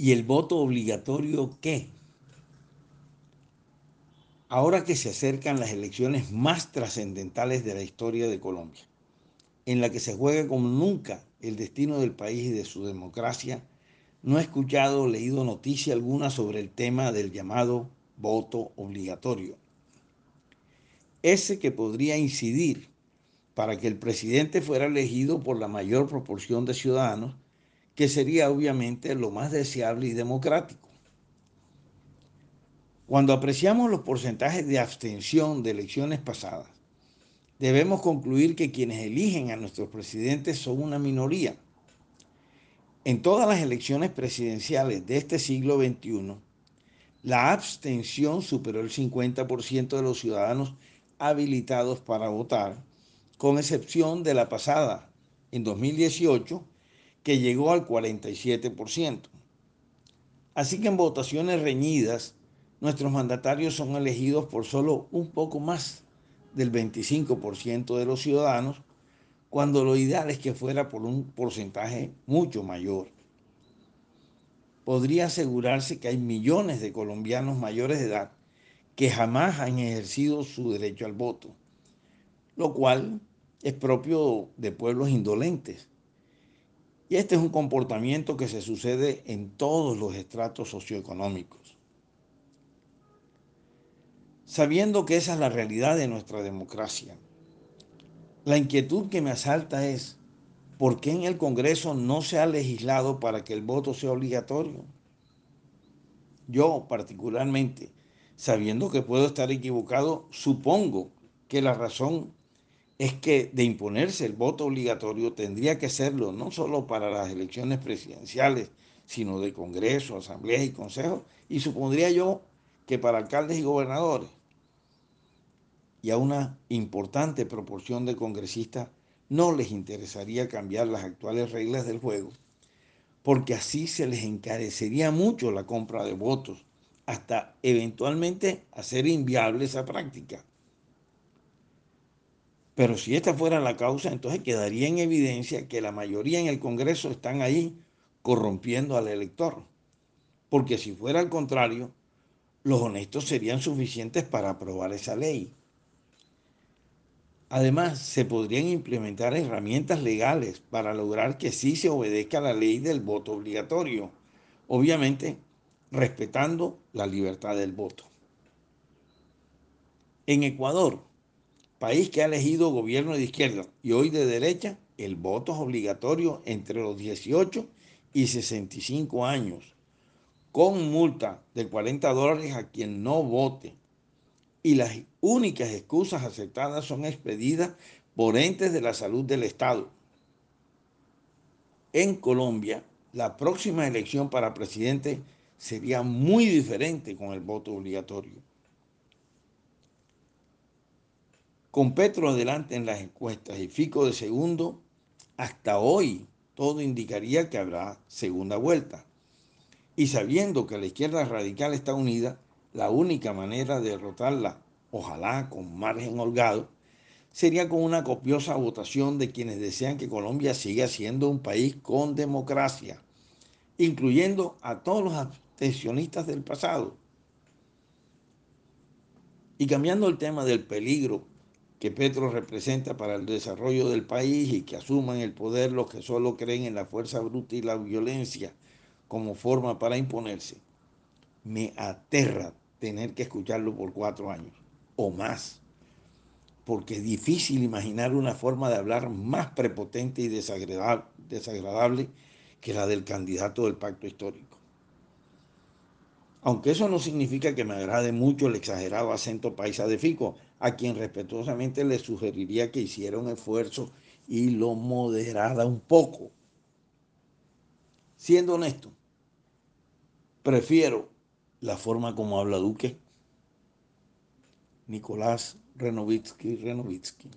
¿Y el voto obligatorio qué? Ahora que se acercan las elecciones más trascendentales de la historia de Colombia, en la que se juega como nunca el destino del país y de su democracia, no he escuchado o leído noticia alguna sobre el tema del llamado voto obligatorio. Ese que podría incidir para que el presidente fuera elegido por la mayor proporción de ciudadanos que sería obviamente lo más deseable y democrático. Cuando apreciamos los porcentajes de abstención de elecciones pasadas, debemos concluir que quienes eligen a nuestros presidentes son una minoría. En todas las elecciones presidenciales de este siglo XXI, la abstención superó el 50% de los ciudadanos habilitados para votar, con excepción de la pasada, en 2018, que llegó al 47%. Así que en votaciones reñidas, nuestros mandatarios son elegidos por solo un poco más del 25% de los ciudadanos, cuando lo ideal es que fuera por un porcentaje mucho mayor. Podría asegurarse que hay millones de colombianos mayores de edad que jamás han ejercido su derecho al voto, lo cual es propio de pueblos indolentes y este es un comportamiento que se sucede en todos los estratos socioeconómicos. Sabiendo que esa es la realidad de nuestra democracia, la inquietud que me asalta es, ¿por qué en el Congreso no se ha legislado para que el voto sea obligatorio? Yo particularmente, sabiendo que puedo estar equivocado, supongo que la razón es que de imponerse el voto obligatorio tendría que serlo no solo para las elecciones presidenciales, sino de Congreso, asambleas y consejos, y supondría yo que para alcaldes y gobernadores. Y a una importante proporción de congresistas no les interesaría cambiar las actuales reglas del juego, porque así se les encarecería mucho la compra de votos, hasta eventualmente hacer inviable esa práctica. Pero si esta fuera la causa, entonces quedaría en evidencia que la mayoría en el Congreso están ahí corrompiendo al elector. Porque si fuera al contrario, los honestos serían suficientes para aprobar esa ley. Además, se podrían implementar herramientas legales para lograr que sí se obedezca la ley del voto obligatorio, obviamente respetando la libertad del voto. En Ecuador, país que ha elegido gobierno de izquierda y hoy de derecha, el voto es obligatorio entre los 18 y 65 años, con multa de 40 dólares a quien no vote. Y las únicas excusas aceptadas son expedidas por entes de la salud del Estado. En Colombia, la próxima elección para presidente sería muy diferente con el voto obligatorio. Con Petro adelante en las encuestas y Fico de segundo, hasta hoy todo indicaría que habrá segunda vuelta. Y sabiendo que la izquierda radical está unida, la única manera de derrotarla, ojalá con margen holgado, sería con una copiosa votación de quienes desean que Colombia siga siendo un país con democracia, incluyendo a todos los abstencionistas del pasado. Y cambiando el tema del peligro que Petro representa para el desarrollo del país y que asuman el poder los que solo creen en la fuerza bruta y la violencia como forma para imponerse, me aterra tener que escucharlo por cuatro años o más, porque es difícil imaginar una forma de hablar más prepotente y desagradable, que la del candidato del pacto histórico. Aunque eso no significa que me agrade mucho el exagerado acento paisa de Fico, a quien respetuosamente le sugeriría que hiciera un esfuerzo y lo moderara un poco. Siendo honesto, prefiero la forma como habla Duque, Nicolás Renovitsky Renovitsky.